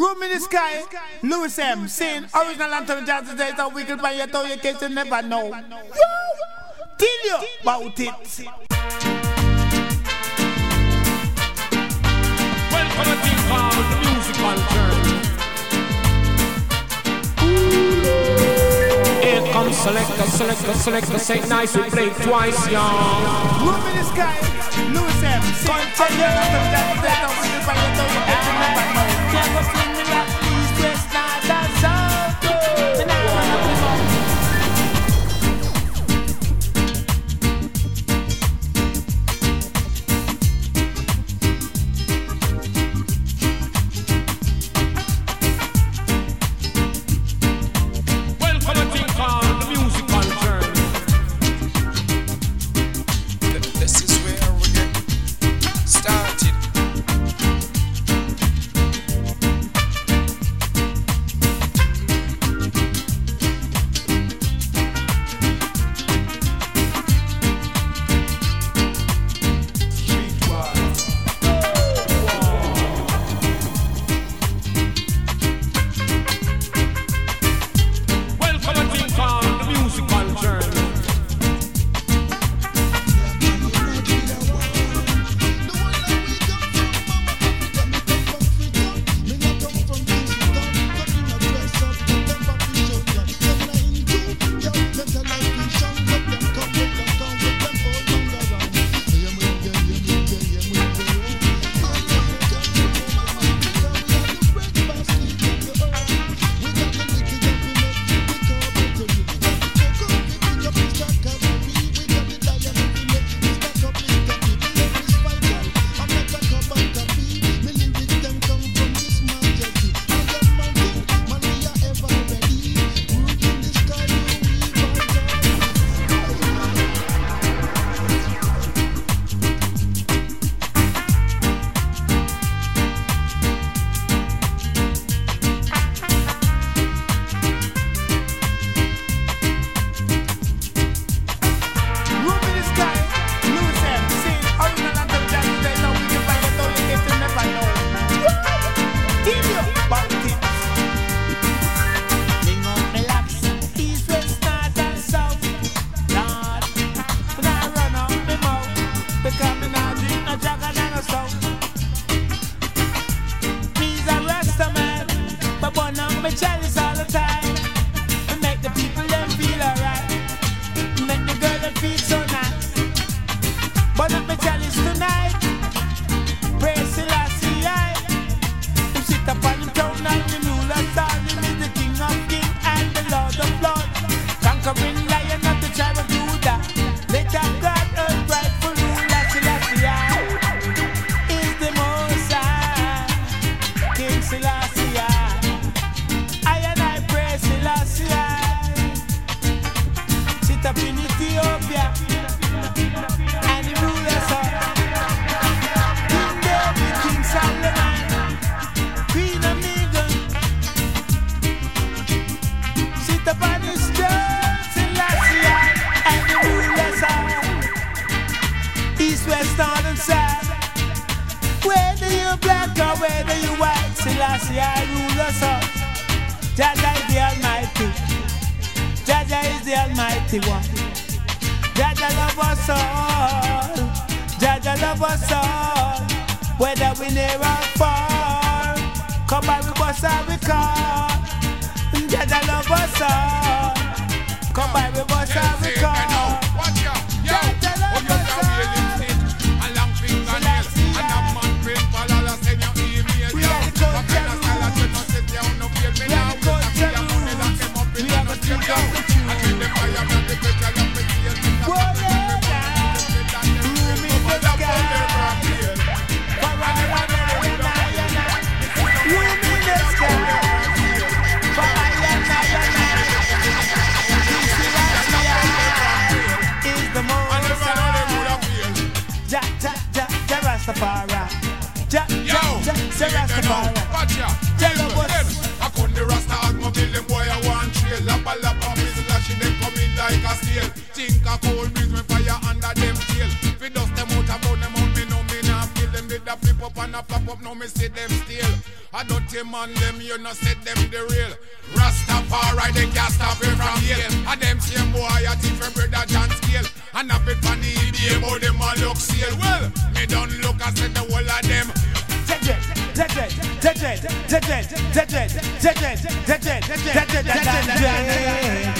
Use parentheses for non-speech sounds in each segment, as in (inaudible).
Room in the sky, Louis M. Saying original anthem jazz today, so we can buy your toy, in case you never know. Tell you about it. Welcome to thing called the musical journey. Here comes selector, selector, selector, say nice, we play twice, y'all. Room in the sky, Louis M. Saying original anthem jazz today, so we can buy your toy, in case you never know. East, west, north, and south. Whether you black or whether you white, Selassie, I rule us all. Jah Jah is the Almighty. Jah Jah is the Almighty One. Jah Jah love us all. Jah Jah love us all. Whether we near or far. Come by we bust and we call. Jah Jah love us all. Come by we bust and we call. Watch out, yo. Jah Jah love us all. Rastafari. Ja, Yo, ja, ja, ja, Rastafari. watch ya. Tell them what's- I couldn't the Rasta automobile, them boy I want trail. Lapa lapa, me slashing them coming like a steel. Think a cold breeze, me fire under them tail. We dust them out, about them out, me know me nah feel them. Did a flip up and a flop up, now me see them still. I don't dirty man, them you know said them the real. Rastafari, they can't stop it from here. And them same boy, I teach from brother John Scale. And up it funny, the but them all look seal. Well, me don't look, I said the whole of them. Come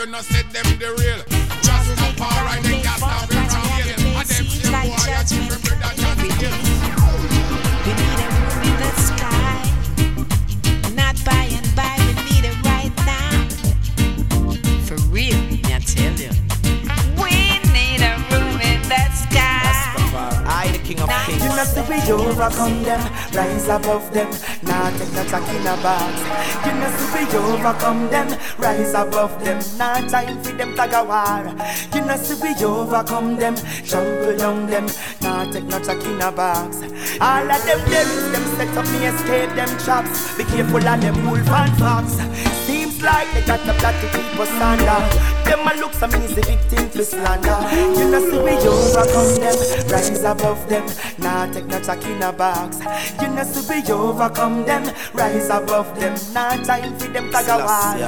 you know, said them the real. Jah will make a Rastafari, brighter they day can't stop the it price from we have here. to pay. And them Seems like boy, I teach judgment from brother coming John every Scale. We need a room in the sky. Not by and by, we need it right now. For real, me I tell you. We need a room in the sky. I, the king of kings. You know, see we overcome them, rise above them, rise above them, not time for them tag a war. You know, see we overcome them, trample down them, not take no tack in a box. All of them devils, them set up me escape them traps. Be careful of them wolf and fox. Seems like they got the plot to keep us under. Them a look some easy victim to slander. You know, see we overcome them, rise above them, not take no tack in a box. You know, see we overcome them, rise above them, not time for them tag a war.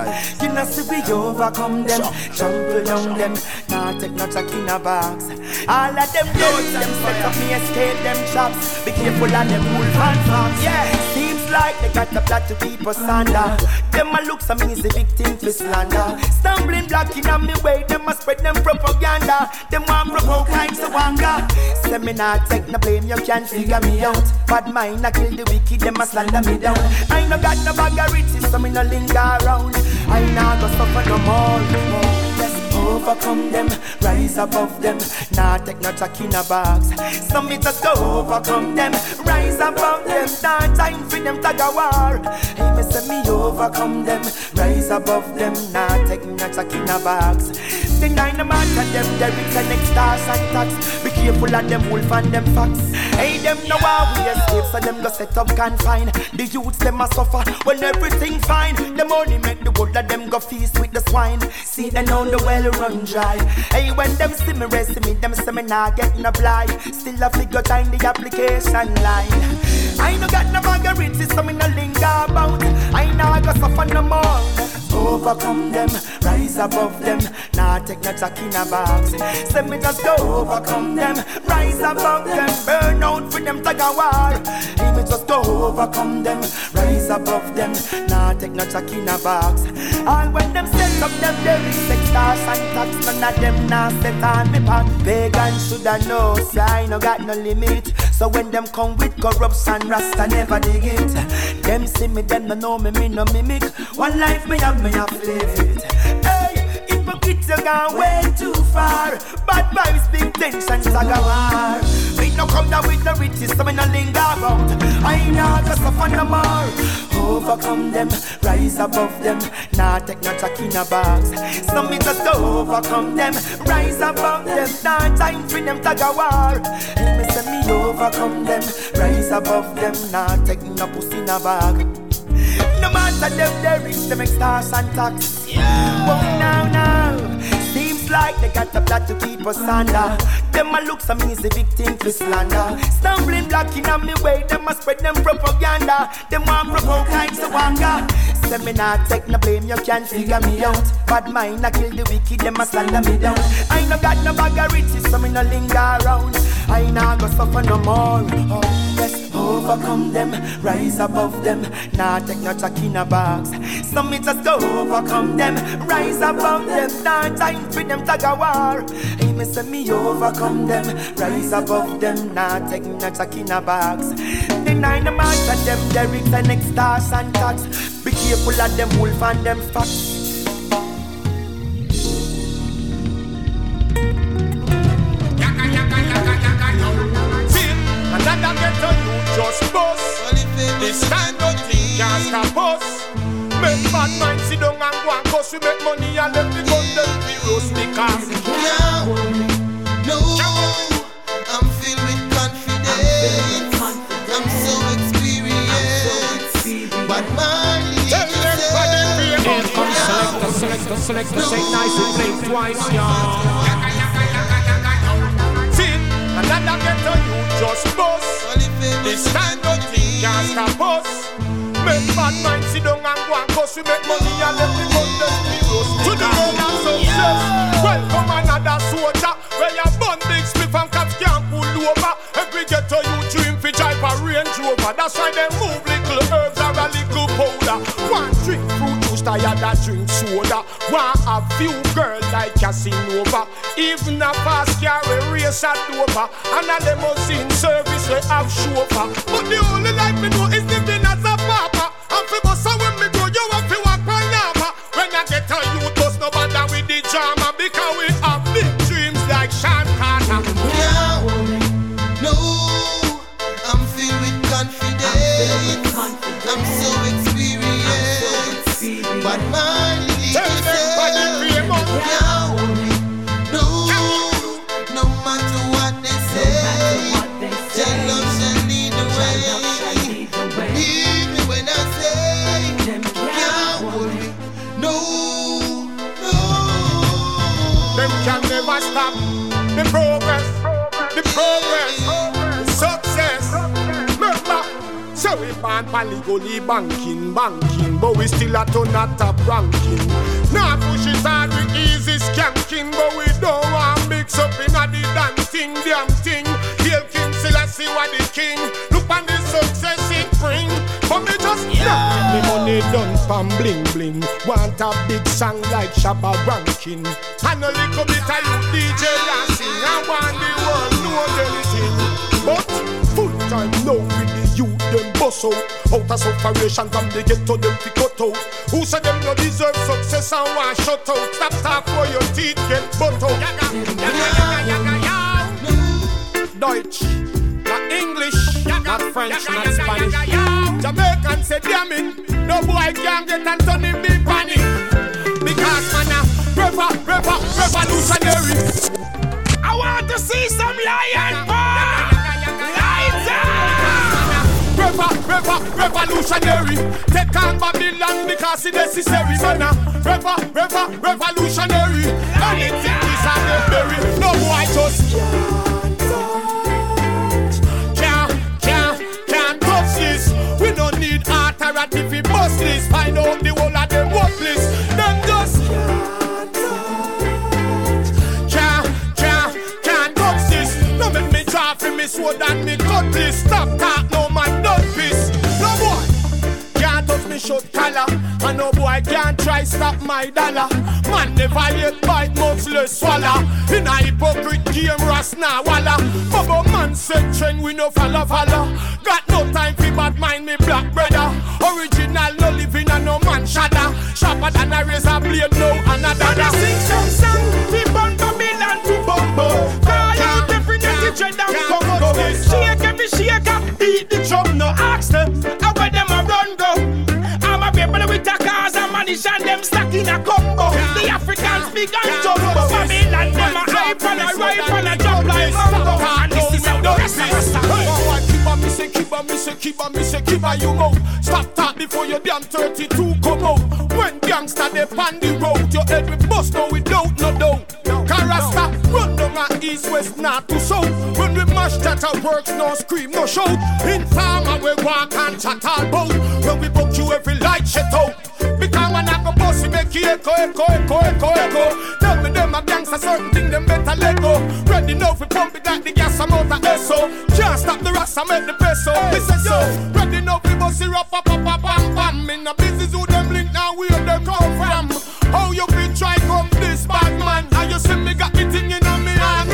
You know, see we overcome them, trample down them, not take no tack in a box. All of them devils, them set up me escape them traps. Be careful of them wolf and fox. Yeah, seems like they got the plot to keep us under. Them a look some easy victim to slander. Stumbling block in on me way, them a spread them propaganda. Them want provoke kinds of anger. Say me not take no blame, you can't figure me out. Bad mind, I kill the wicked, them a slander me down. I no got no bag of riches, so me no linger around. I nah go suffer no more. Yes, overcome them, rise above them. Nah, take no jack in a box. Some me just go overcome them, rise above them. Nah, time for them tag a war. Hey, me say me overcome them, rise above them. Nah, take no jack in a box. The dynamite and them derricks and stars and tax. Careful of them wolf and them fox. Hey, them know how we escape, so them go set up confine. The youths them a suffer when everything fine. The money make the world of them go feast with the swine. See them on the well run dry. Hey, when them see me rest me, them say me nah get no blind. Still a figure time the application line. I no got no margaritas, so me no linger about. I know I go suffer no more. Overcome them, rise above them. Nah, take no jack in a box. Say me just go overcome them, rise above them. Burn out for them, tag a war. Hey, me just go overcome them, rise above them. Nah, take no jack in a box. All when them set up them, there is sex stars and tax. None of them nah set on me path. Pagan shoulda know, say I no got no limit. So when them come with corruption, Rasta never dig it. Them see me, them no know me, me no mimic. One life me have, me have live it. Hypocrites you gone way too far. Bad vibes, big tension, saga war. Me no come down with the riches, so me no linger about. I know just suffer no more. Overcome them, rise above them. Nah, take no jack in a box. So me just go overcome them, rise above them. Nah, time for them tag a war. And me say me overcome them, rise above them. Nah, take no pussy in a bag. No matter them, they reach them stars and But now, now, seems like they got a plot to keep us under. Them a look some easy victim to slander. Stumbling block in on me way, them a spread them propaganda. Them want provoke kinds of anger. Say me not take no blame, you can't figure me out. Bad mind, I kill the wicked, them a slander me down. I no got no bag of riches, so me no linger around. I nah go suffer no more. Oh, overcome them, rise above them. Nah, take no jack in a box. So me just go overcome them, rise above them. Nah, time for them tag a war. Hey, me say me overcome them, rise above them. Nah, take no jack in a box. Deny the march and them derricks and and tax. Be careful of them wolf and them fox. Bad mind sit down and go and cuss. We make money and let the gun them be roast because Now, no, I'm filled with confidence. I'm so experienced. But man, tell everybody be Here comes selector, selector, selector, say nice, we play twice, y'all. See, another ghetto you just bust. This time don't think can't stop us. Bad mind sit down and go and cuss. We make money and let the gun them be roast. To the road of success. Welcome another soldier. Where you bun big spliff and cops can't pull over. Every ghetto you dream fi drive a Range Rover. That's why they move little herbs or a little powder. One drink fruit juice, tired of drink soda. One a few girls like Casanova. Even a fast carry race at Dover. And a limousine service we have chauffeur. But the only life me know is living the progress, the progress, the success. Remember, so we ban polygoly banking, banking, but we still a ton at top ranking. Now push it hard with easy skanking, but we don't want mix up in a the damn thing, damn thing. Hail King Selassie, what the king. Look on the success it bring, but me. Me money done from bling bling. Want a big song like Shabba Rankin. And a little bit of you DJ and sing. I want the world know everything. But full time now with the youth them bust out. Out of separation from the ghetto them fi cut out. Who said them no deserve success and want shut out? Stop talk for your teeth get butt out. Yaga, yaga, yaga, yaga, yaga. Deutsch, not English, not French, not Spanish. Jamaican say damn it, no boy can get and turn him be panic. Because man a revo, revo, revolutionary. I want to see some lion out. Revo, revo, revolutionary. Take on Babylon because it's necessary. Man revo, revo, revolutionary. Anything is a. No boy just can't, authority if we bust this. Find out the whole of them worthless. Them just can't, can't, can't touch this. No make me draw for me sword and me cutlass. Stop talk, no man done piss. No boy can't touch me short collar. And no boy can't try stop my dollar. Man never yet bite, much less swallow. In a hypocrite game, ras now walla. Bubble man said trend, we no follow follow. Got no time for bad mind, me black Sharper than a razor blade, no another. And I sing some song, we burn Babylon to bumbo. Call out every nigga dread and Congo. Shake every shake up, beat the drum, no ask them. How where them a run go? I'm a people with a cars and money and them stuck in a combo. The Africans big and jumbo. Babylon them a hype and a ripe and a jump like mambo. And this is how the rest of us are. Keep on me say, keep on me say, keep on me say, on you mouth. Stop talk before your damn 32 come out. Gangsta they pan the road, your head we bust no without no doubt. Carasta run down a east, west, north to south. When we mash that our works, no scream, no shout. In farmer we walk and chat all bout. When we book you every light shut out. Because when I go bossy make it echo, echo, echo, echo, echo. Tell me them a gangsta certain thing them better let go. Ready now for pump it like the gas I'm out of SO. Can't stop the rasta make the peso. Listen so. Ready now for bossy up, up, up, up, bam, bam. In the business them link now where them come from. How you been try come this bad man? How you see me got the thing in me hand?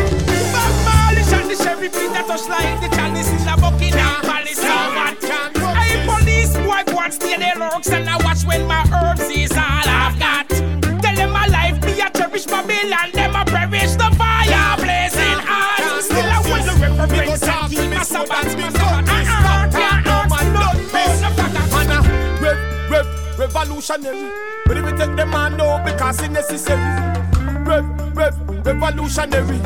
Bob Marley shot the sheriff in a touch like the chalice in a Buckingham Palace. Hey, police boy, go and stay there, lurks and I watch when my herbs revolutionary. But if we take them man now because it's necessary. Rev, rev, revolutionary.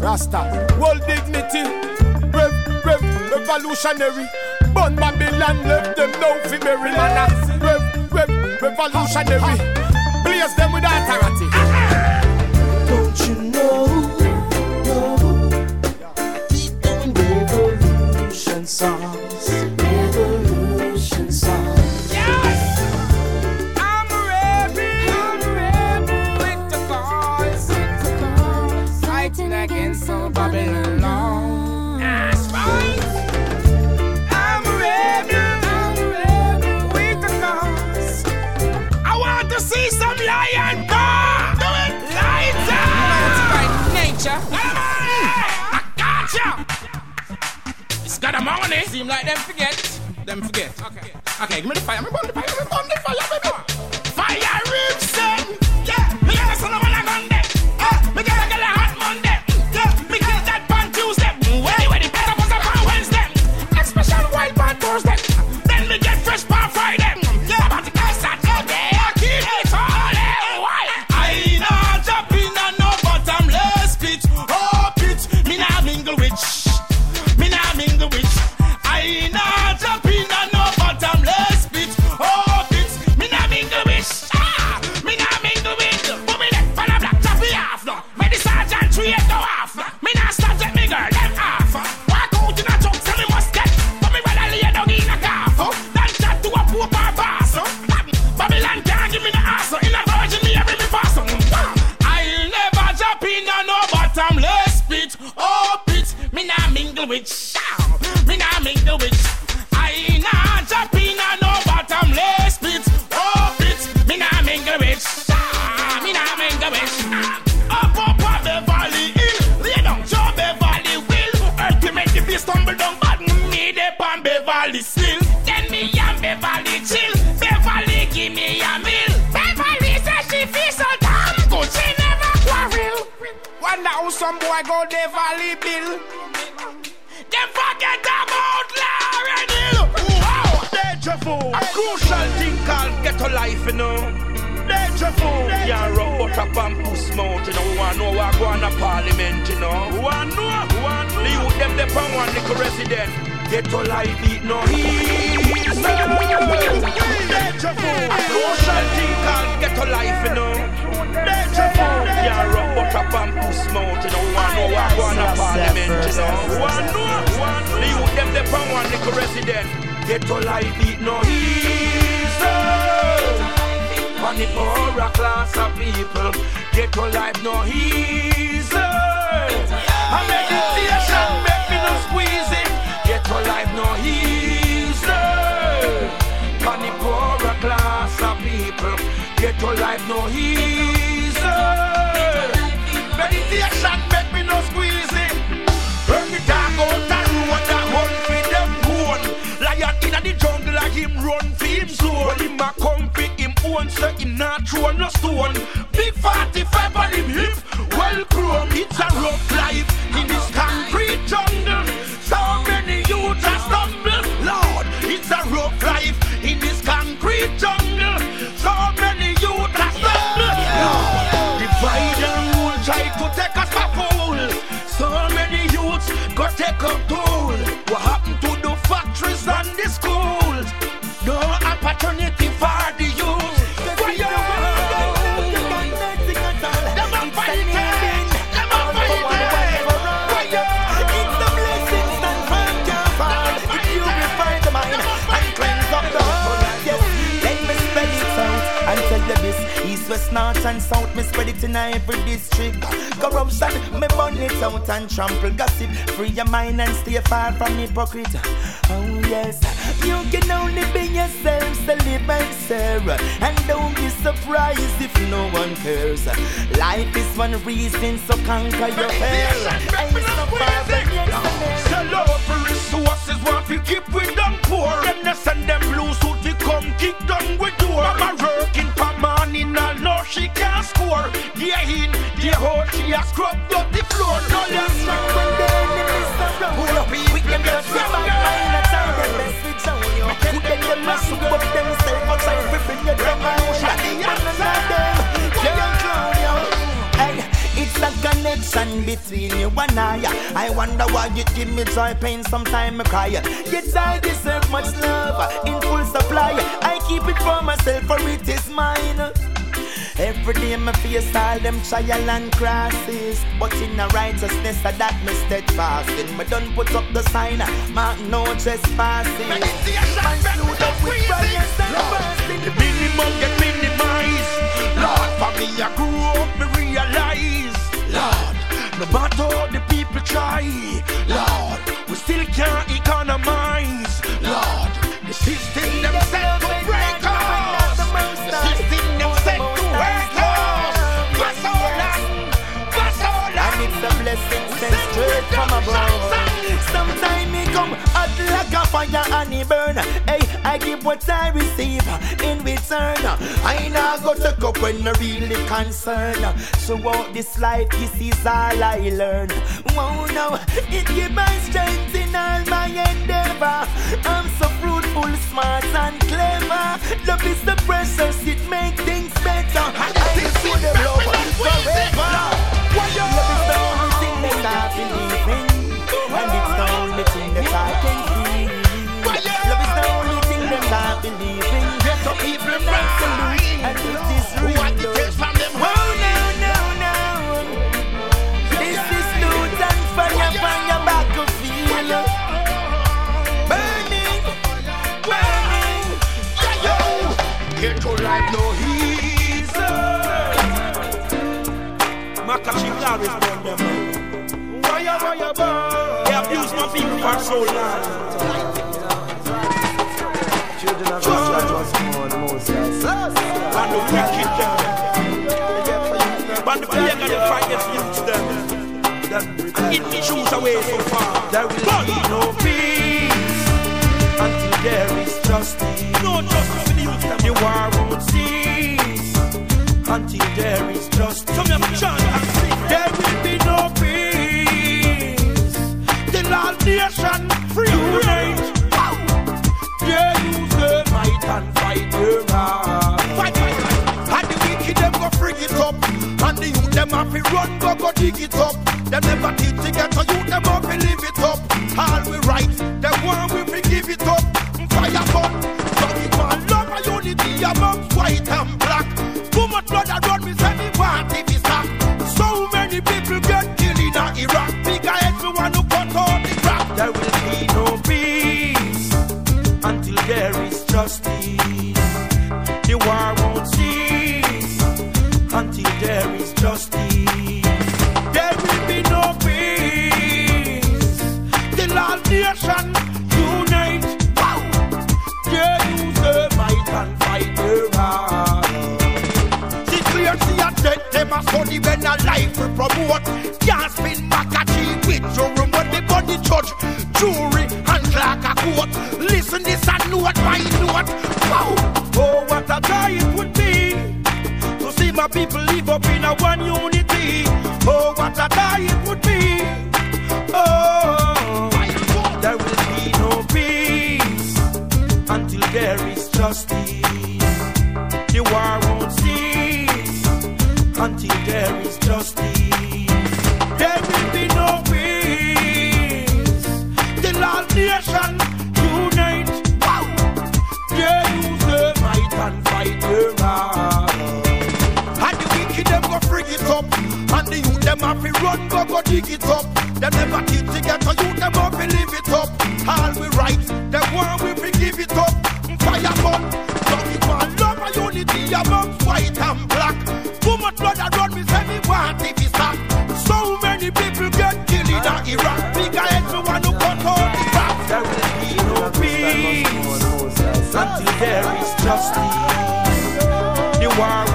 Rasta, world dignity. Rev, rev, revolutionary. Burn Babylon, left them for Mary man. Rev, rev, revolutionary. Blaze them with authority. Forget. Okay. Okay, give me the fire. Some boy go Beverly Bill. Them forget about Lauryn Hill. Wow. Deja vu. A crucial thing called ghetto life, you know. Deja vu. Can't rub butter pan puss mouth, you know. We want know what go on a parliament, you know. We want know. We want know. The youth them dey from one little resident. Ghetto life beat no easy. A crucial thing called ghetto life, you know. Vu. Can't rub butter puss mouth, you know. Want know go on a parliament, you know. Want know. Want know. The youth them from one little resident. Ghetto life beat no easy. On the poorer class of people, ghetto life no easy. People, ghetto life no easy. Meditation make me no squeeze it. Every dog out the road, a hunt for them bone. Lion inna the jungle, a him run for him zone. When him a come for him own, so him not throw no stone. Big 45 on him hip, well grown. It's a rough life in this concrete jungle. North and south, me spread it in every district. Corruption, me burn it out and trample gossip. Free your mind and stay far from hypocrite. Oh yes, you can only be yourself, so live and serve. And don't be surprised if no one cares. Life is one reason, so conquer your hell. And far from yesterday. Sell out for resources, want to keep with them poor. They send them a scrub up the floor. No less When the enemies surround you, we can survive and not try their best up to bring you down the none of them can't drown you. It's a connection between you and I. I wonder why you give me joy, pain, sometime I cry. Yet I deserve much love in full supply. I keep it for myself, for it is mine. Every day me face all them trial and crosses. But in the righteousness of that me steadfast. In me done put up the sign Mark no trespassing fire and it burn. Hey, I give what I receive in return. I now go to up when me really concerned Throughout this life, this is all I learn. Wow, now, it give my strength in all my endeavor. I'm so fruitful, smart and clever. Love is the precious, it make things better. I feel the love forever. Love is the only thing that I believe only thing that I believe in Get up, people And I salute, and it is real What it takes from them Oh no, no, no This is loot and fire, fire feel Burning, burning Get your life no easy. Makashi Claris burn them. Why, why, why? They abuse my people for so long. Children of Israel was born Moses. And the wicked them. But the plague of the finest youth them. That it choose away so far. There will be no peace until justice. No justice for the youth. The war won't cease until there is justice. To run go go dig it up. Them never teach to get to people live up in a one unity. Oh, what a joy it would be. It up, and the youth them have to run go go dig it up. Them never teach to get to youth them have to live it up. All we right, them want we fi give it up. Fire burn, love it man, love and unity amongst white and black. Too much blood that run me say me want it is stop. So many people get killed in Iraq. Bigger everyone who cut out the crack. There will be no peace until there is justice. The war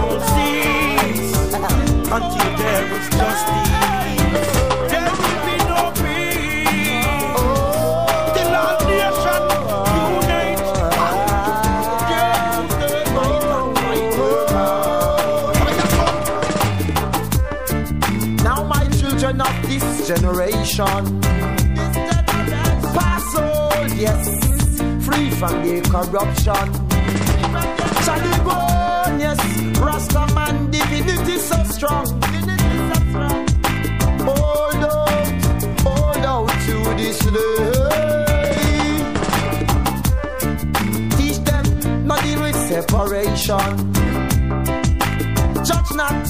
from the corruption. Charlie Bone, yes, Rasta man divinity so strong. Hold out, hold out to this day. Teach them not deal with separation. Judge not,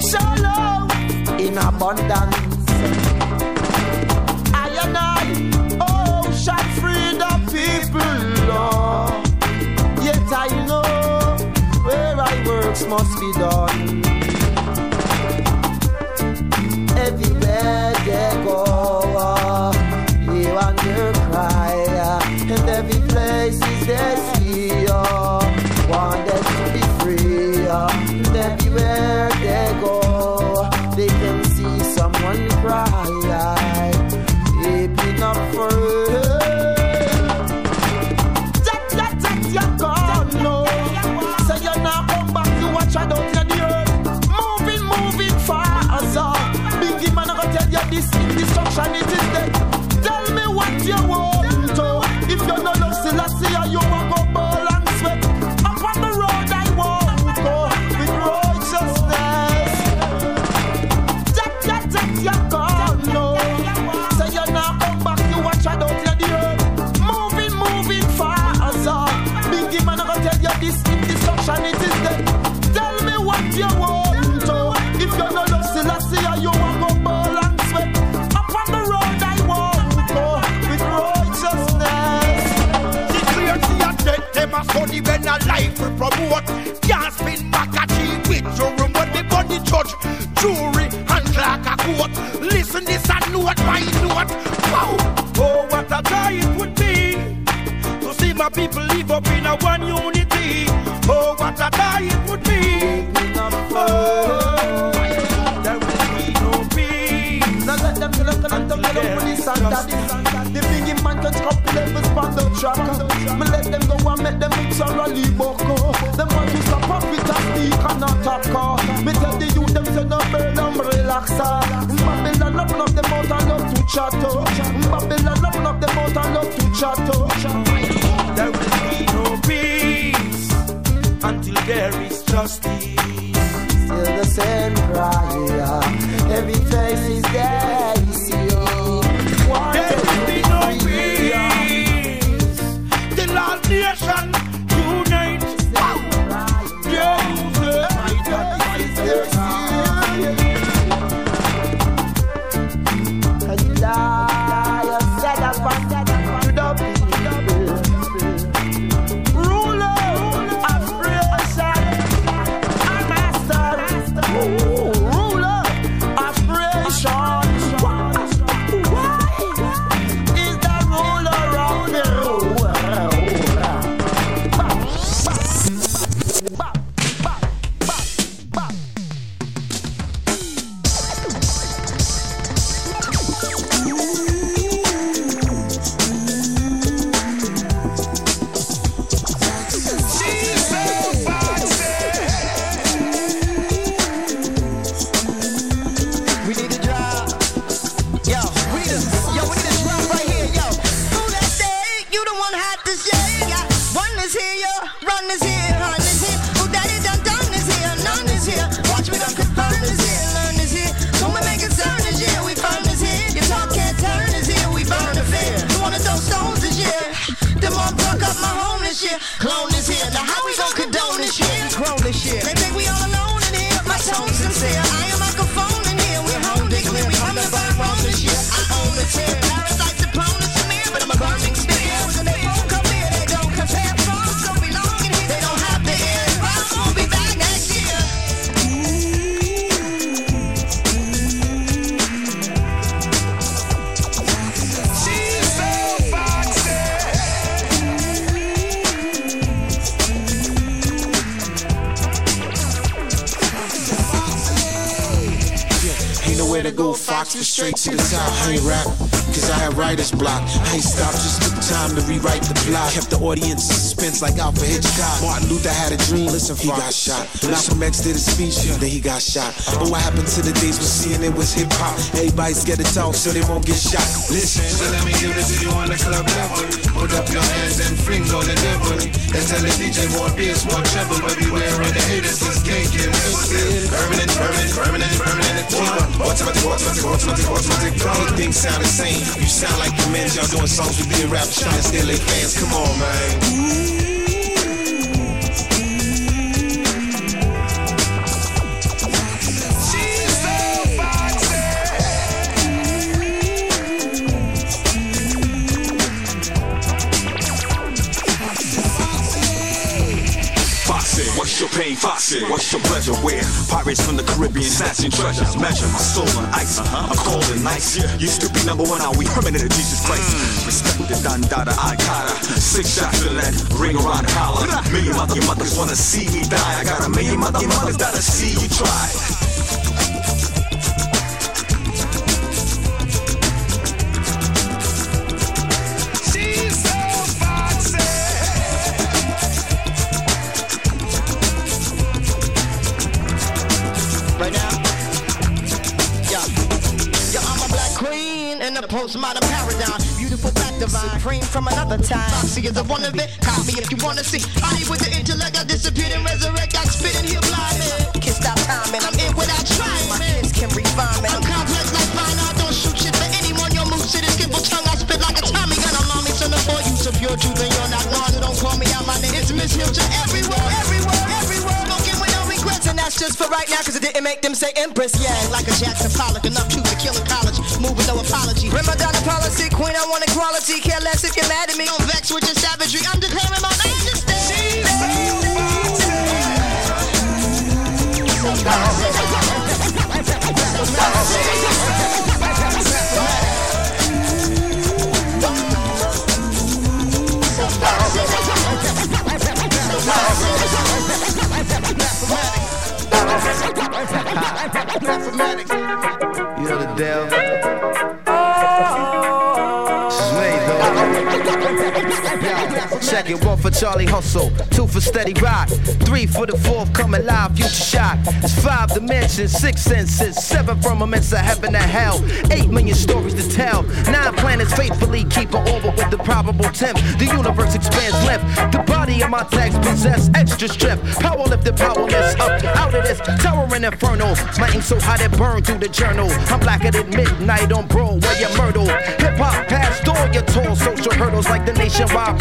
show love in abundance. Works must be done. Everywhere they go, you and your cry, and every place is they see, uh, want them to be free. And everywhere quote. Listen this and note by note. Wow. Oh, what a joy it would be to see my people live up in a one unity. Oh, what a joy it would be. Oh, there will be no peace. Now let them look at them, look this and that. The biggie man can stop levels on the track. Me let them go and make them mix a rally buck. Them want to stop profit and speak and not talk boxer. Babylon open up the mouth and love to chatto. Oh. Babylon open up the mouth and love to chatto. Oh. There will be no peace until there is justice. Go, but straight to the top. I ain't rap, cause I had writer's block. I ain't stopped, just took time to rewrite the plot. Kept the audience in suspense like Alfred Hitchcock. Martin Luther had a dream, listen, he got shot. Malcolm X did a speech, then he got shot. But what happened to the days when CNN was hip hop? Everybody's scared to talk, so they won't get shot. Listen, So let me give this to you on the club level. Put up your hands and fling on the devil. And tell the DJ more bass, more treble. But beware of the haters, this can't get. Permanent, permanent, permanent, permanent. Automatic, automatic, automatic, automatic. Everything sound the same. You sound like your men, y'all doing songs with being rappers trying to stimulate fans. Come on, man. What's your pain? Foxy, what's your pleasure? Where pirates from the Caribbean snatching treasures, measure my soul on ice. I'm cold and nice. Used to be number one, now we permanent at Jesus Christ. Respect the Dandada, I gotta six shots to that ring around the collar. Million mother mothers wanna see me die. I got a million mother mothers that'll see you try. Postmodern paradigm. Beautiful black divine, supreme from another time. Foxy is a one of it. Me if you wanna see. I with the intellect, I disappeared and resurrect. I spit in here blind, man. Can't stop time, and I'm in without trying, My kids can refine, man. I'm complex like fine art. Don't shoot shit for anyone. Your move shit is skillful tongue. I spit like a Tommy gun. Allow me to the for use of pure truth, and you're not wrong. Don't call me out. My name is Miss Hilton. Everywhere, everywhere, everywhere. Don't with no regrets, and that's just for right now, cause it didn't make them say Empress. Yeah, like a Jackson Pollock, enough to no apology. Ramadan policy, queen, I want equality. Care less if you're mad at me. Don't vex with your savagery. I'm declaring my majesty. You know the deal. It. One for Charlie Hustle, two for Steady Rock, three for the fourth coming live, future shock. It's five dimensions, six senses, seven firmaments of heaven and hell, eight million stories to tell. Nine planets faithfully keep an orbit with the probable temp. The universe expands length. The body of my text possess extra strength. Power lifted, powerless, up out of this towering inferno. My ink so hot it burned through the journal. I'm blacker than midnight on Broadway and Myrtle. Hip hop past all your tall social hurdles like the nationwide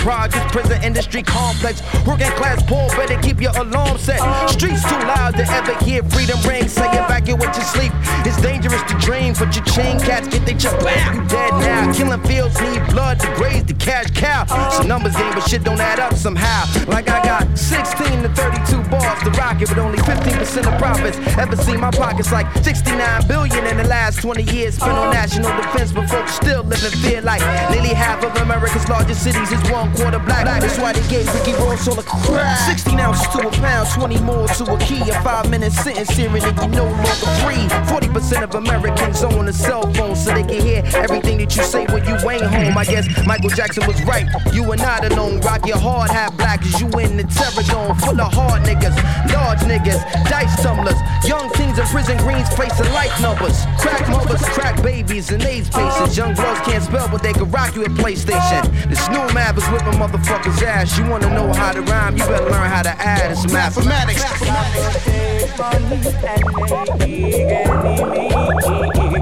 prison industry complex. Working class poor, better keep your alarm set. Streets too loud to ever hear freedom ring. Say evacuate your sleep. It's dangerous to dream, but your chain cats get they chop back. You dead now. Killing fields need blood to graze the cash cow. So numbers game, but shit don't add up somehow. Like I got 16 to 32 bars to rock it, but only 15% of profits. Ever seen my pockets like 69 billion in the last 20 years spent on national defense, but folks still live in fear like nearly half of America's largest cities is one quarter black. That's why they gave Ricky Ross all a crack. 16 ounces to a pound, 20 more to a key. A five minute sentence hearing it, you no longer free. 40% of Americans own a cell phone so they can hear everything that you say when you ain't home. I guess Michael Jackson was right. You are not alone. Rock your hard hat black as you in the terror zone. Full of hard niggas, large niggas, dice tumblers. Young teens in prison greens facing life numbers. Crack mothers, crack babies, and AIDS patients. Young girls can't spell, but they can rock you at PlayStation. This new map is whipping motherfuckers' ass. You wanna know how to rhyme? You better learn how to add. It's mathematics.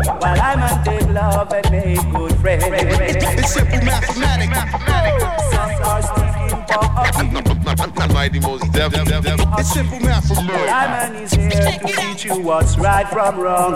While I'm on take love and make good friends. It's simple mathematics. Some are speaking for Mighty Mos Def, deaf, deaf. It's simple math mathematics. Diamond is here to teach you what's right from wrong.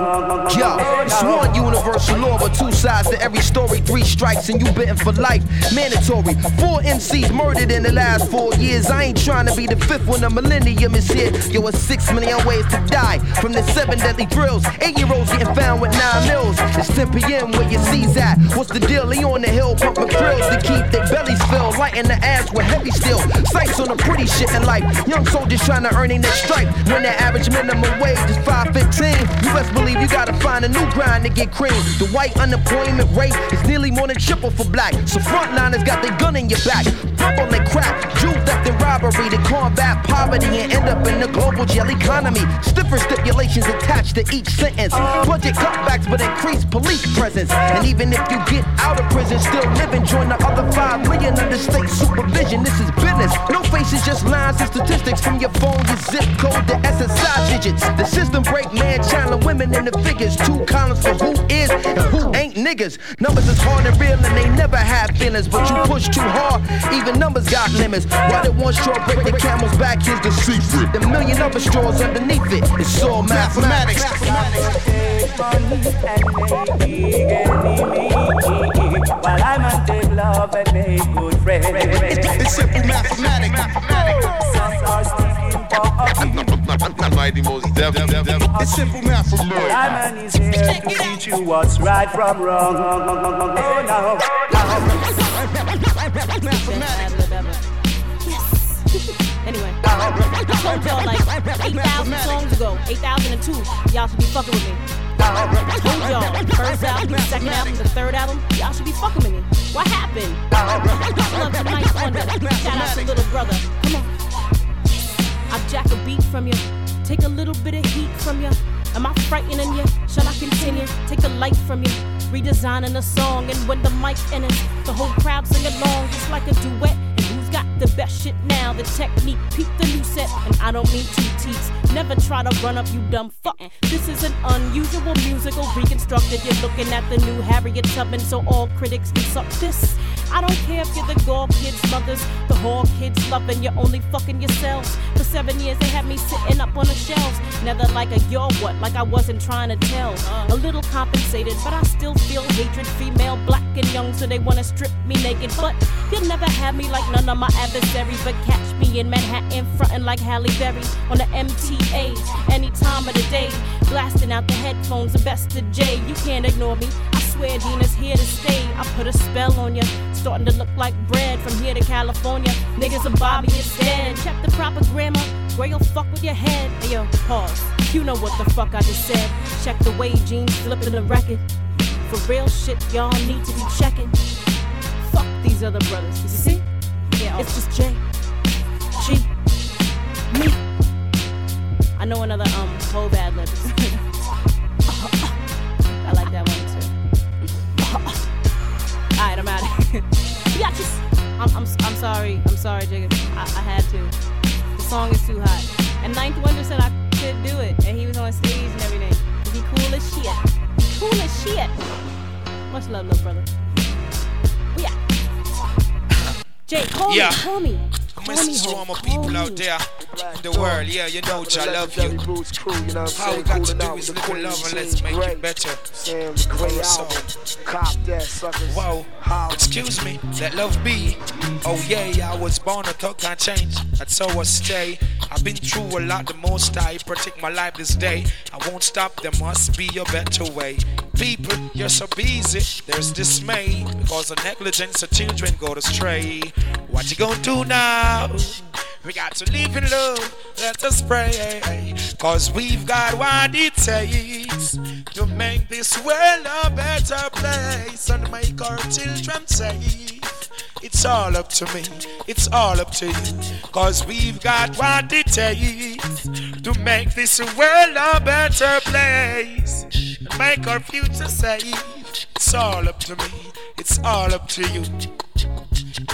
Yo, it's one universal law, but two sides to every story. Three strikes and you bitten for life. Mandatory. Four MCs murdered in the last four years. I ain't trying to be the fifth when the millennium is here. Yo, it's six million ways to die from the seven deadly drills. Eight year olds getting found with nine mils. It's 10 p.m. where your C's at. What's the deal? They on the hill pumping grills to keep their bellies filled. Lighting the ass with heavy steel. Sights on the pretty shit in life. Young soldiers trying to earn their next stripe. When the average minimum wage is 515, you best believe you gotta find a new grind to get cream. The white unemployment rate is nearly more than triple for black. So frontliners got their gun in your back. Pump on their crack, jewel theft and robbery to combat poverty and end up in the global jail economy. Stiffer stipulations attached to each sentence. Budget cutbacks but increase police presence. And even if you get out of prison, still living, join the other five million under state supervision. This is business. No faces, just lines and statistics from your phone, your zip code, the SSI digits. The system break man, child, women in the figures. Two columns for who is and who ain't niggas. Numbers is hard and real and they never have feelings, but you push too hard. Even numbers got limits. Why did one straw break the camel's back? Here's the secret. The million other straws underneath it. It's all mathematics. It's simple mathematics. Some are speaking for Mos Def. It's simple mathematics. Diamond is here to teach what's right from wrong. Oh, no. Anyway, (laughs) I told y'all like 8,000 songs ago, 8,002, y'all should be fucking with me. Y'all, first album, second album, the third album, y'all should be fucking with me. What happened? Love. Shout out to little brother. Come on. I jack a beat from you, take a little bit of heat from you. Am I frightening you? Shall I continue? Take the light from you, redesigning a song, and when the mic enters, the whole crowd sing along, just like a duet. Got the best shit now? The technique, peep the new set, and I don't mean two teats. Never try to run up, you dumb fuck. This is an unusual musical reconstructed. You're looking at the new Harriet Tubman, so all critics can suck this. I don't care if you're the Gore kids' mothers, the whore kids loving, you're only fucking yourselves. For seven years, they had me sitting up on the shelves. Never like a you're what, like I wasn't trying to tell. A little compensated, but I still feel hatred. Female, black, and young, so they wanna strip me naked. But you'll never have me like none of my adversaries. But catch me in Manhattan, frontin' like Halle Berry on the MTA. Any time of the day, blasting out the headphones, the best of J. You can't ignore me. I swear Dina's here to stay. I put a spell on you, starting to look like bread from here to California. Niggas are Bobby instead. Check the proper grammar. Grae'll fuck with your head. Hey yo, pause. You know what the fuck I just said. Check the way jeans flipping the record. For real shit, y'all need to be checking. Fuck these other brothers. You see? Yeah, It's just J, G, me. I know another um whole bad lib. I like that one I'm, I'm, I'm sorry. I'm sorry, Jigga. I, I had to. The song is too hot. And Ninth Wonder said I could do it, and he was on stage and everything. He cool as shit. Cool as shit. Much love, little brother. Yeah. Jay, call Yeah. me, call me. A message to all my people out there in the world. Yeah, you know, I love you. All we got to do is live in love and let's make it better. So, whoa, excuse me, let love be. Oh yeah, I was born a thug, can't change. That's how I stay. I've been through a lot, the most I protect my life this day. I won't stop, there must be a better way. People, you're so busy, there's dismay because of negligence, the children go astray. What you gonna do now? We got to live in love, let us pray. Cause we've got what it takes to make this world a better place and make our children safe. It's all up to me, it's all up to you. Cause we've got what it takes to make this world a better place and make our future safe. It's all up to me, it's all up to you.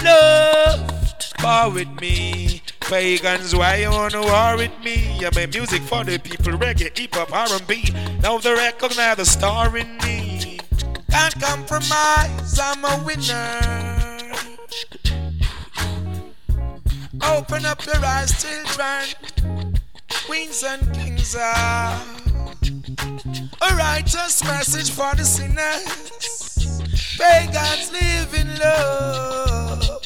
Love, war with me. Pagans, why you wanna war with me? I make music for the people, reggae, hip hop, R&B. Now they recognize the star in me. Can't compromise, I'm a winner. Open up your eyes, children. Queens and kings are a righteous message for the sinners. Pagans live in love.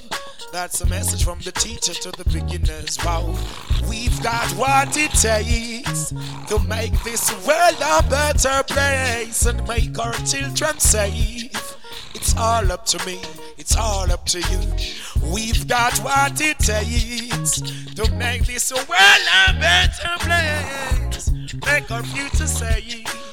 That's a message from the teacher to the beginners. Wow, we've got what it takes to make this world a better place and make our children safe. It's all up to me, it's all up to you. We've got what it takes to make this world a better place, make our future safe.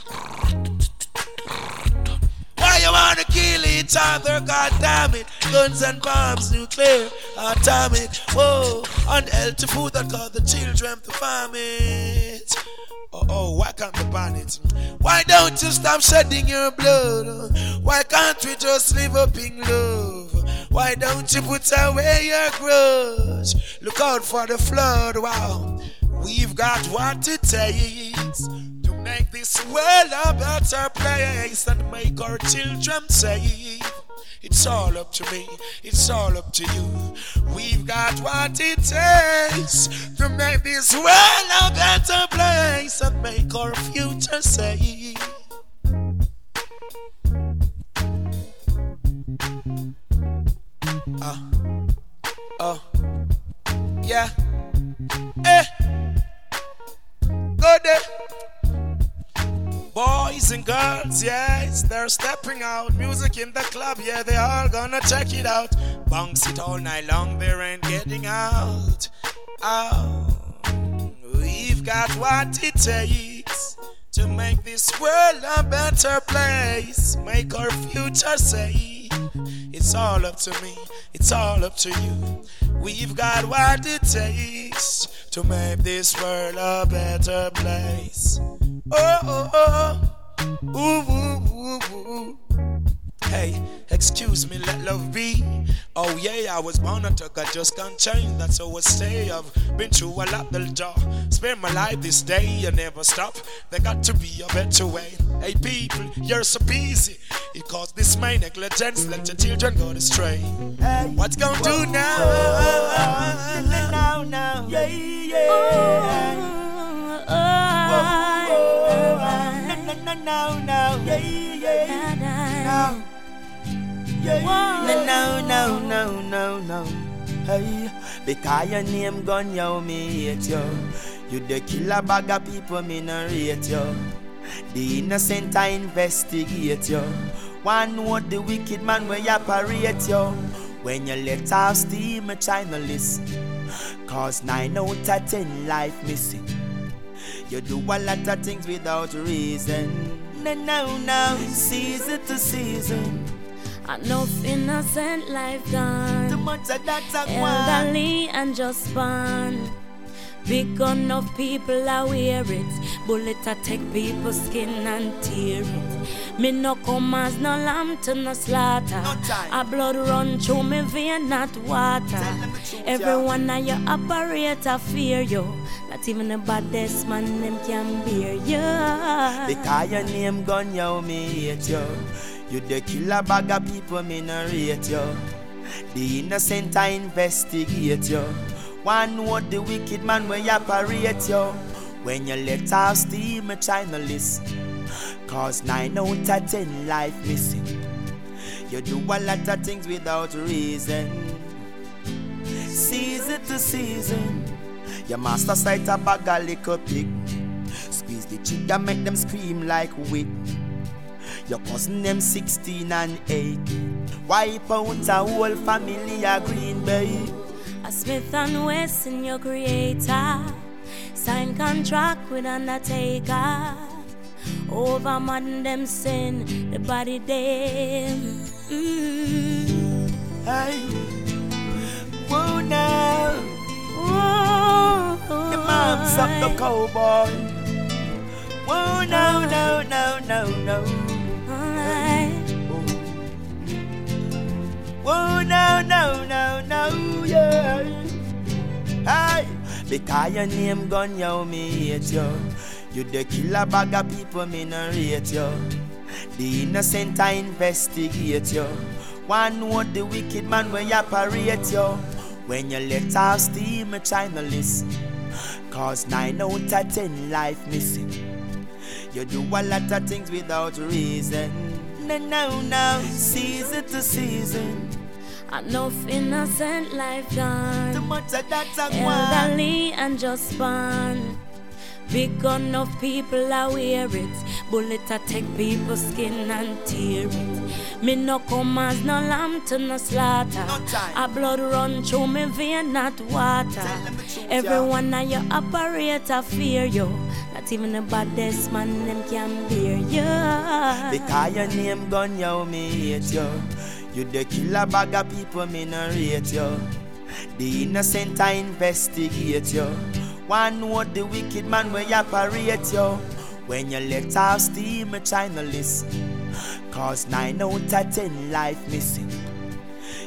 Why you wanna kill each other? God damn it! Guns and bombs, nuclear, atomic. Whoa, unhealthy food that cause the children to farm it. Oh, oh, why can't we ban it? Why don't you stop shedding your blood? Why can't we just live up in love? Why don't you put away your grudge? Look out for the flood, wow. We've got what it takes make this world a better place and make our children safe. It's all up to me, it's all up to you. We've got what it takes to make this world a better place and make our future safe. Uh, oh, yeah, eh, go there. Boys and girls, yes, they're stepping out. Music in the club, yeah, they all gonna check it out. Bounce it all night long, they ain't getting out. Oh, we've got what it takes to make this world a better place, make our future safe. It's all up to me, it's all up to you. We've got what it takes to make this world a better place. Oh, oh, oh. Ooh, ooh, ooh, ooh. Hey, excuse me, let love be. Oh yeah, I was born a thug, I just can't change. That's how I stay. I've been through a lot, the jaw. Spend my life this day, I never stop. There got to be a better way. Hey people, you're so busy. It caused this my negligence, let your children go astray. What's gonna do now? Now, now, yeah, yeah. Now, now, now, yeah, yeah. Now, yeah, no, no, no, no, no. Hey, because your name gone, yo, me hate you. You the killer bag of people, me no rate you. The innocent I investigate you. One note the wicked man where you operate you. When you let off steam, I try no listen. Cause nine out of ten life missing. You do a lot of things without reason. No, no, no, season to season. Enough innocent life gone. Too much of that a Elderly and just born. Big enough people are wear it. Bullet a take people's skin and tear it. Me no come as no lamb to no slaughter. A blood run through me vein, not water. Everyone of your I fear you. Not even the baddest man them can bear you. Because your name gun, yo, me hate you. You the killer bag of people, me no rate you. The innocent I investigate you. One what the wicked man where you operate you. When you let off steam, a China listen. Cause nine out of ten life missing. You do a lot of things without reason. Season to season. Your master sight a bag a liquor pig. Squeeze the trigger, make them scream like wit. Your cousin them 16 and 8. Wipe out a whole family a Green Bay. A Smith and Wesson, your creator. Sign contract with Undertaker. Over man them sin, the body them. Mm. Hey, whoa now. Whoa. The mom's up the cowboy. Whoa no no no no no. Whoa no no no no yeah. Hey, because your name gun yo me hate you. You the killer bag of people me no rate you. The innocent I investigate you. One what the wicked man where you operate you. When you let off steam, a China listen. Cause nine out of ten life missing. You do a lot of things without reason. No, no, no. Season to season. Enough innocent life gone. Too much of that a Elderly and just born. Big enough people are wear it. Bullet a take people's skin and tear it. Me no come as no lamb to no slaughter. A blood run through me vein, not water. Everyone of your operator fear you. Not even the baddest man them can bear you. Because your name gun yo me hate you. You the killer bag of people me no rate you. The innocent I investigate you. One what the wicked man where you operate you. When you let off steam, a China listen. Cause nine out of ten life missing.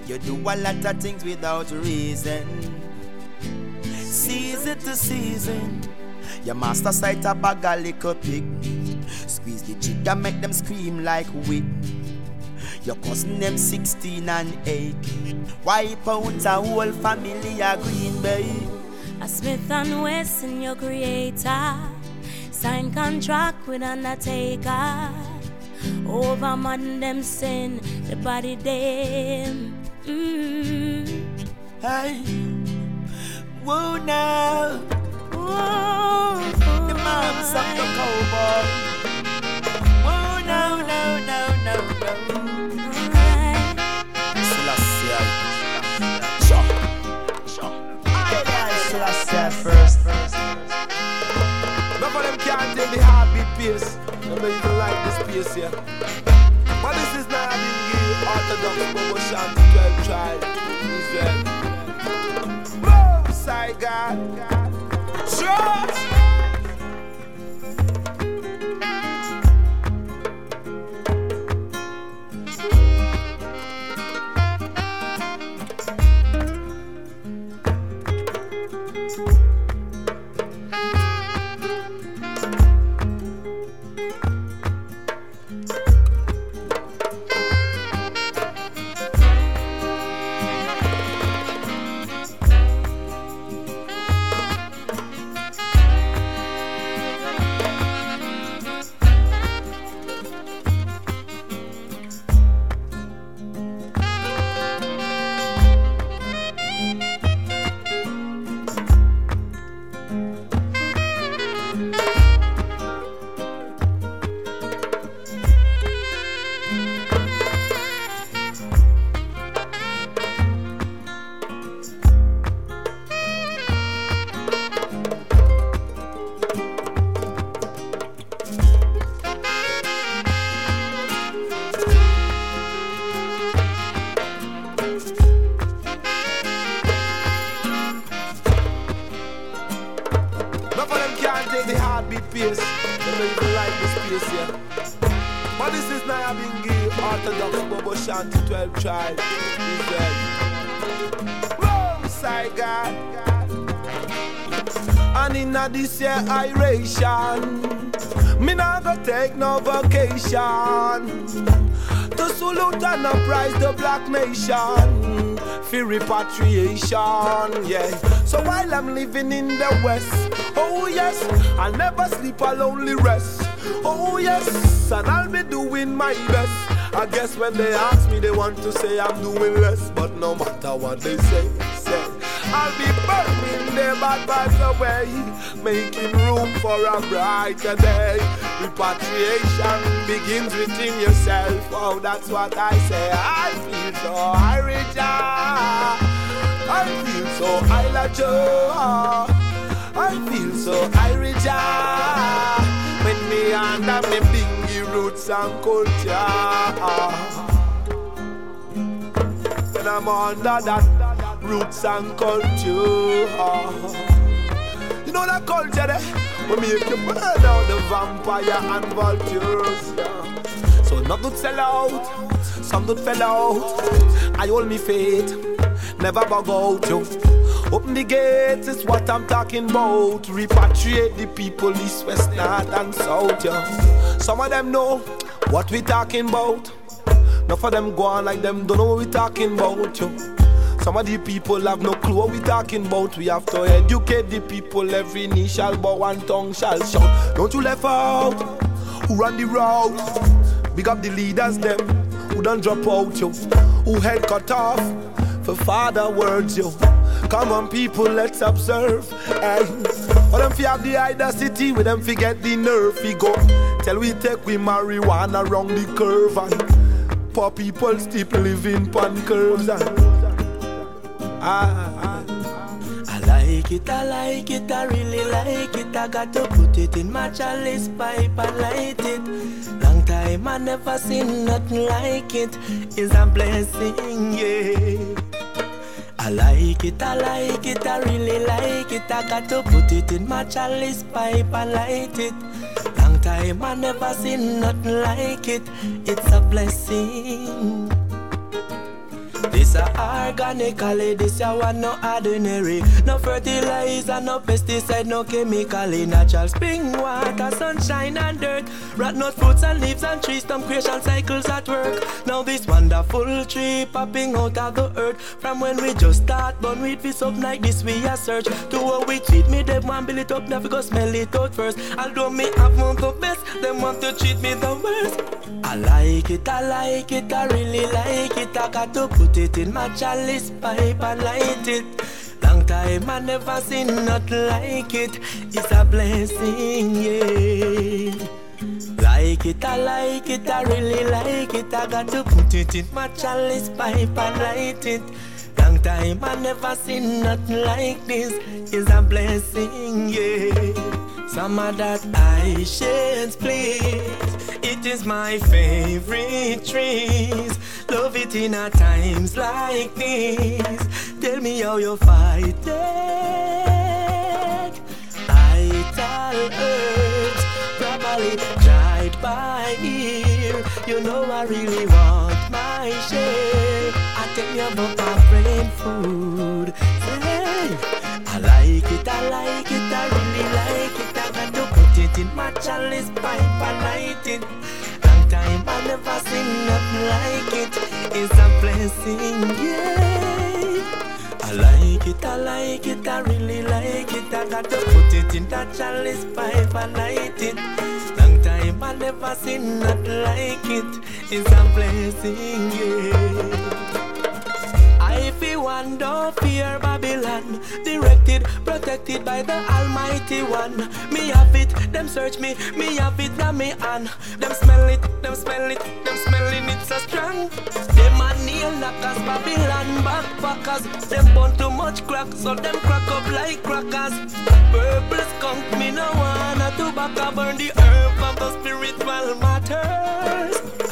You do a lot of things without reason. Season to season. Your master sight a a liquor pig. Squeeze the trigger, make them scream like wit. Your cousin them 16 and 8. Wipe out a whole family a Green Bay. A Smith and Wesson, your creator. Sign contract with Undertaker. Over man them sin, the body them. Mm. Hey, whoa now. Whoa. The mom's up the cowboy. Can't take the heartbeat pace. I don't like this pace here. But this is not the Orthodox promotion to 12 tribe Israel. Whoa, side 12 tribe. Israel. Whoa, side And in this year iration, me not go take no vacation. To salute and uprise the black nation for repatriation, yeah. So while I'm living in the west, oh yes, I'll never sleep, I'll only rest. Oh yes, and I'll be doing my best. I guess when they ask me, they want to say I'm doing less, but no matter what they say, say I'll be burning their bad vibes away, making room for a brighter day. Repatriation begins within yourself. Oh, that's what I say. I feel so Irish. ah. I feel so Irish. ah. I feel so Irish. ah. When me me bingy roots and culture. When I'm under that roots and culture. You know that culture there? We make you burn out the vampire and vultures. So not good sell out, some good fell out. I hold me faith, never bug out yo. Open the gates is what I'm talking about. Repatriate the people east, west, north and south yo. Some of them know what we talking about. Enough of them go on like them don't know what we talking about yo. Some of the people have no clue what we talking about. We have to educate the people. Every knee shall bow and tongue shall shout. Don't you left out? Who run the route? Big up the leaders them who don't drop out yo. Who head cut off for father words yo. Come on people, let's observe. Hey. For them fi have the audacity, with them forget the nerve fi go. Tell we take we marijuana around the curve and poor people still living pan curves and Ah, I like it, I like it, I really like it. I got to put it in my chalice pipe and light it. Long time I never seen nothing like it. It's a blessing, yeah. I like it, I like it, I really like it. I got to put it in my chalice pipe and light it. Long time I never seen nothing like it. It's a blessing. This a organically, this a one no ordinary. No fertilizer, no pesticide, no chemically. Natural spring water, sunshine and dirt. Rat nut fruits and leaves and trees, some creation cycles at work. Now this wonderful tree popping out of the earth. From when we just start, but we fi up like this we a search. To what we treat me, them want build it up, never go smell it out first. Although me have one the best, them want to treat me the worst. I like it, I like it, I really like it. I got to put it in my chalice pipe and light it. Long time I never seen nothing like it. It's a blessing, yeah. Like it, I like it, I really like it. I got to put it in my chalice pipe and light it. Long time I never seen nothing like this. It's a blessing, yeah. Some of that I shades, please. It is my favorite trees. Love it in a times like these. Tell me how you fight it. Vital herbs, properly dried by ear. You know I really want my share. I tell you about my brain food. Say, I like it, I like it, I really like it. I got to put it in my chalice pipe and light it. Time I never seen nothing like it. It's a blessing, yeah. I like it, I like it, I really like it. I got to put it in that chalice pipe and light it. Long time I never seen nothing like it. It's a blessing, yeah. One don't fear Babylon. Directed, protected by the Almighty One. Me have it, them search me, me have it now me on. Them smell it, them smell it, them smelling it so strong. Them a nail knockers, Babylon backpackers. Them burn too much crack, so them crack up like crackers. Purple skunk, me no wanna tobacco burn the earth of the spiritual matters.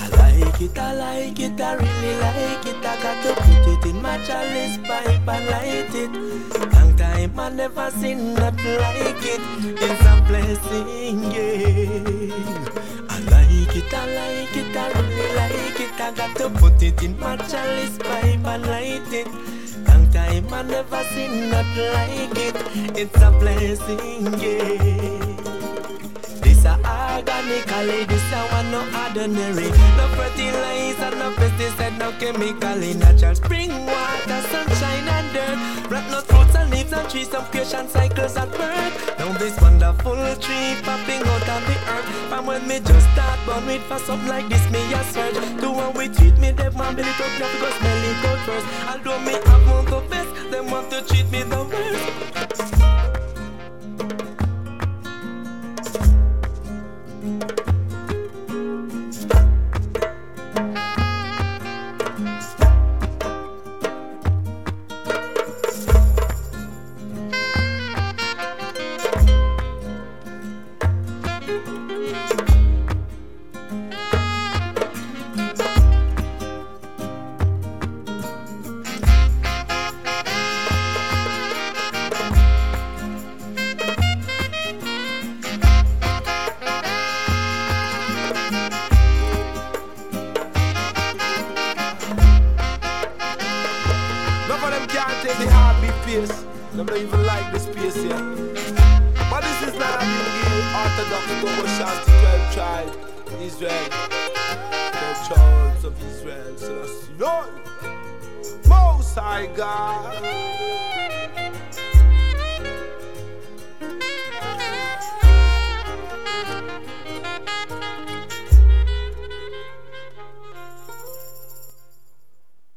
Like it, I like it, I really like it. I got to put it in my chalice pipe and light it. Long time I never seen nothing like it. It's a blessing, yeah. I like it, I like it, I really like it. I got to put it in my chalice pipe and light it. Long time I never seen nothing like it. It's a blessing, yeah. Organically, this a one no ordinary. No fertilizer, no pesticide, no chemical. Natural spring water, sunshine and dirt. Rock no fruits and leaves and trees, some creation cycles at birth. Now this wonderful tree popping out of the earth. From when me just start born with for something like this, me a search. To one we treat me, they want me little up, because smell it out first. Although me have one the best, they want to treat me the worst.